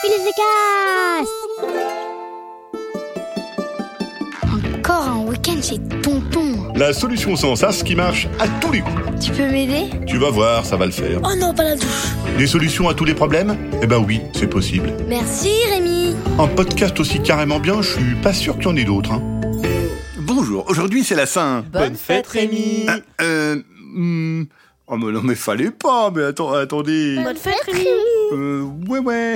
Philippe Encore un week-end chez Tonton. La solution sans sas qui marche à tous les coups. Tu peux m'aider? Tu vas voir, ça va le faire. Oh non, pas la douche. Des solutions à tous les problèmes? Eh ben oui, c'est possible. Merci Rémi. Un podcast aussi carrément bien, je suis pas sûr qu'il y en ait d'autres. Hein. Bonjour, aujourd'hui c'est la Saint. Bonne fête Rémi Euh, euh, hmm, oh mais non mais fallait pas, mais attends, attendez. Bonne fête Rémi. Euh, ouais ouais.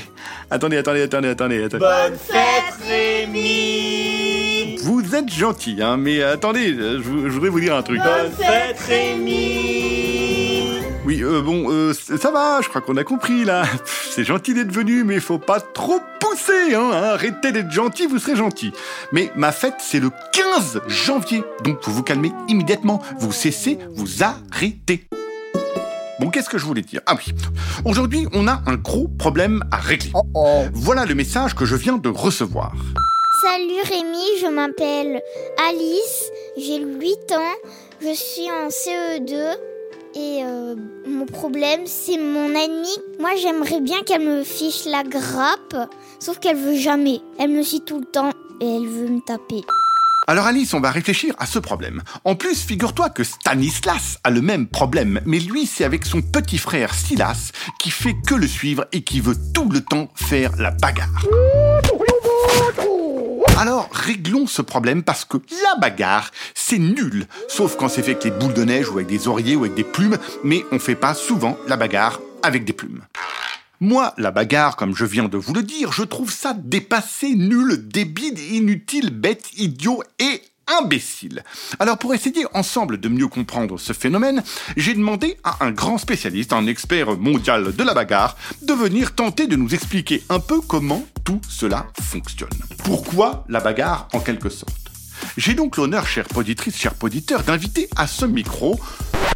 attendez, attendez, attendez, attendez. Bonne fête Rémi Vous êtes gentil, hein, mais attendez, euh, je, je voudrais vous dire un truc. Bonne fête Rémi Oui, euh, bon, euh, ça va, je crois qu'on a compris là. C'est gentil d'être venu, mais faut pas trop pousser, hein. hein. Arrêtez d'être gentil, vous serez gentil. Mais ma fête, c'est le 15 janvier, donc vous vous calmez immédiatement, vous cessez, vous arrêtez. Bon, qu'est-ce que je voulais dire? Ah oui, aujourd'hui, on a un gros problème à régler. Voilà le message que je viens de recevoir. Salut Rémi, je m'appelle Alice, j'ai 8 ans, je suis en CE2 et euh, mon problème c'est mon amie. Moi j'aimerais bien qu'elle me fiche la grappe, sauf qu'elle veut jamais. Elle me suit tout le temps et elle veut me taper. Alors Alice, on va réfléchir à ce problème. En plus, figure-toi que Stanislas a le même problème, mais lui, c'est avec son petit frère Silas qui fait que le suivre et qui veut tout le temps faire la bagarre. Alors, réglons ce problème parce que la bagarre, c'est nul. Sauf quand c'est fait avec les boules de neige ou avec des oreillers ou avec des plumes, mais on fait pas souvent la bagarre avec des plumes. Moi, la bagarre, comme je viens de vous le dire, je trouve ça dépassé, nul, débile, inutile, bête, idiot et imbécile. Alors pour essayer ensemble de mieux comprendre ce phénomène, j'ai demandé à un grand spécialiste, un expert mondial de la bagarre, de venir tenter de nous expliquer un peu comment tout cela fonctionne. Pourquoi la bagarre en quelque sorte? J'ai donc l'honneur, chère poditrice, chers poditeurs, d'inviter à ce micro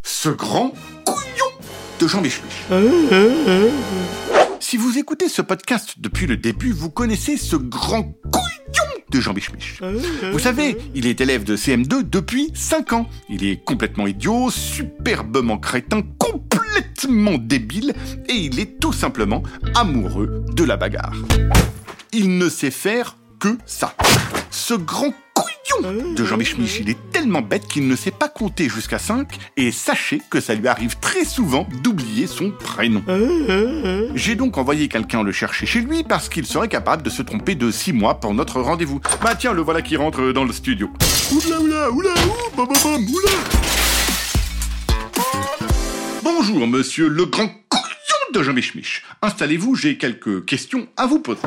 ce grand couillon de Jean Michlich. Si vous écoutez ce podcast depuis le début, vous connaissez ce grand couillon de Jean Bichmich. Vous savez, il est élève de CM2 depuis 5 ans. Il est complètement idiot, superbement crétin, complètement débile, et il est tout simplement amoureux de la bagarre. Il ne sait faire que ça. Ce grand de Jean Michmich, il est tellement bête qu'il ne sait pas compter jusqu'à 5, et sachez que ça lui arrive très souvent d'oublier son prénom. J'ai donc envoyé quelqu'un le chercher chez lui parce qu'il serait capable de se tromper de 6 mois pour notre rendez-vous. Bah tiens, le voilà qui rentre dans le studio. Oula oula oula bam, oula Bonjour monsieur le grand couillon de Jean Michmich. Installez-vous, j'ai quelques questions à vous poser.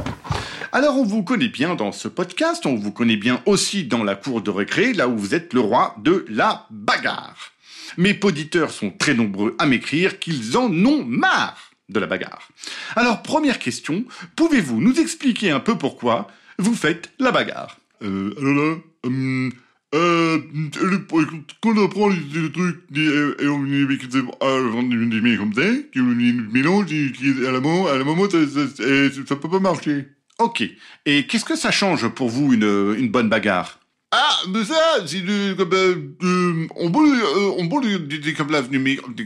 Alors on vous connaît bien dans ce podcast, on vous connaît bien aussi dans la cour de récré, là où vous êtes le roi de la bagarre. Mes poditeurs sont très nombreux à m'écrire qu'ils en ont marre de la bagarre. Alors première question, pouvez-vous nous expliquer un peu pourquoi vous faites la bagarre? Euh, euh, le- quand on prend les, trucs et, on met comme ça, euh, à la moment, à la ça peut pas marcher. Ok. Et qu'est-ce que ça change pour vous une, une bonne bagarre? Ah, mais ça, c'est de, comme, euh, euh, on boule, euh, on boule des, des comme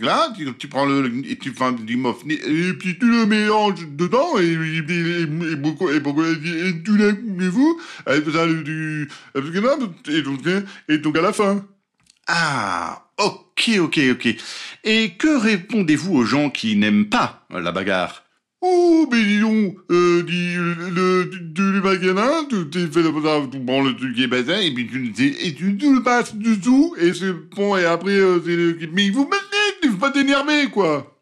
là, tu, tu prends le, et tu du mof, et puis tu le mélanges dedans, et, et, et, et, beaucoup, et, beaucoup, et, vous, et ça, du, et donc, et donc à la fin. Ah, ok, ok, ok. Et que répondez-vous aux gens qui n'aiment pas la bagarre? Oh, mais dis donc, euh, dis, le, le magasin, tu t'es fait le tu prends le truc qui est bassin, et puis tu, le- passes dessous, et c'est bon, et après, euh, c'est le, mais vous faut pas t'énerver, quoi.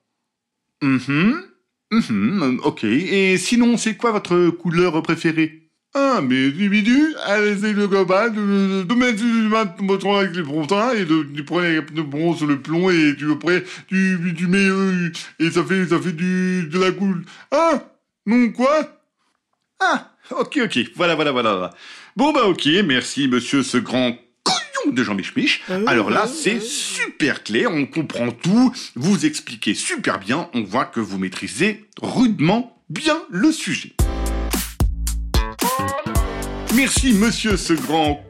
Mhm. Mhm, ok. Et sinon, c'est quoi votre couleur préférée? Ah, mais individu, allez, c'est le copain, de, de, de mettre du mat, ton avec les frontins, et de, tu prends les de bronze sur le plomb, et tu, après, tu, tu mets, euh, et ça fait, ça fait du, de la coule. Ah! Non, quoi? Ah, ok, ok. Voilà, voilà, voilà. voilà. Bon, bah ok, merci monsieur ce grand couillon de Jean Michmich. Alors là, c'est super clair, on comprend tout, vous expliquez super bien, on voit que vous maîtrisez rudement bien le sujet. Merci monsieur ce grand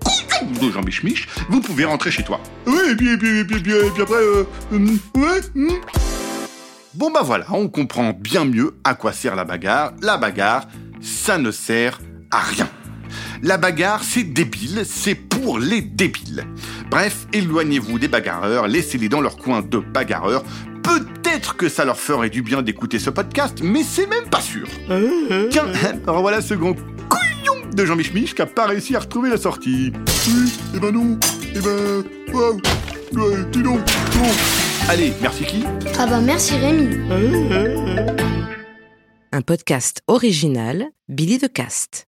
de Jean Michmich, vous pouvez rentrer chez toi. Oui, et puis, et puis, et puis, et puis, et puis après, euh, hum, ouais, hum. Bon bah voilà, on comprend bien mieux à quoi sert la bagarre. La bagarre, ça ne sert à rien. La bagarre, c'est débile, c'est pour les débiles. Bref, éloignez-vous des bagarreurs, laissez-les dans leur coin de bagarreurs. Peut-être que ça leur ferait du bien d'écouter ce podcast, mais c'est même pas sûr. Tiens, revoilà ce grand de Jean Mich qui a pas réussi à retrouver la sortie. Oui, eh ben non. Eh ben. Waouh. Ouais, dis donc. Bon. Allez, merci qui Ah bah merci Rémi. Un podcast original, Billy de Cast.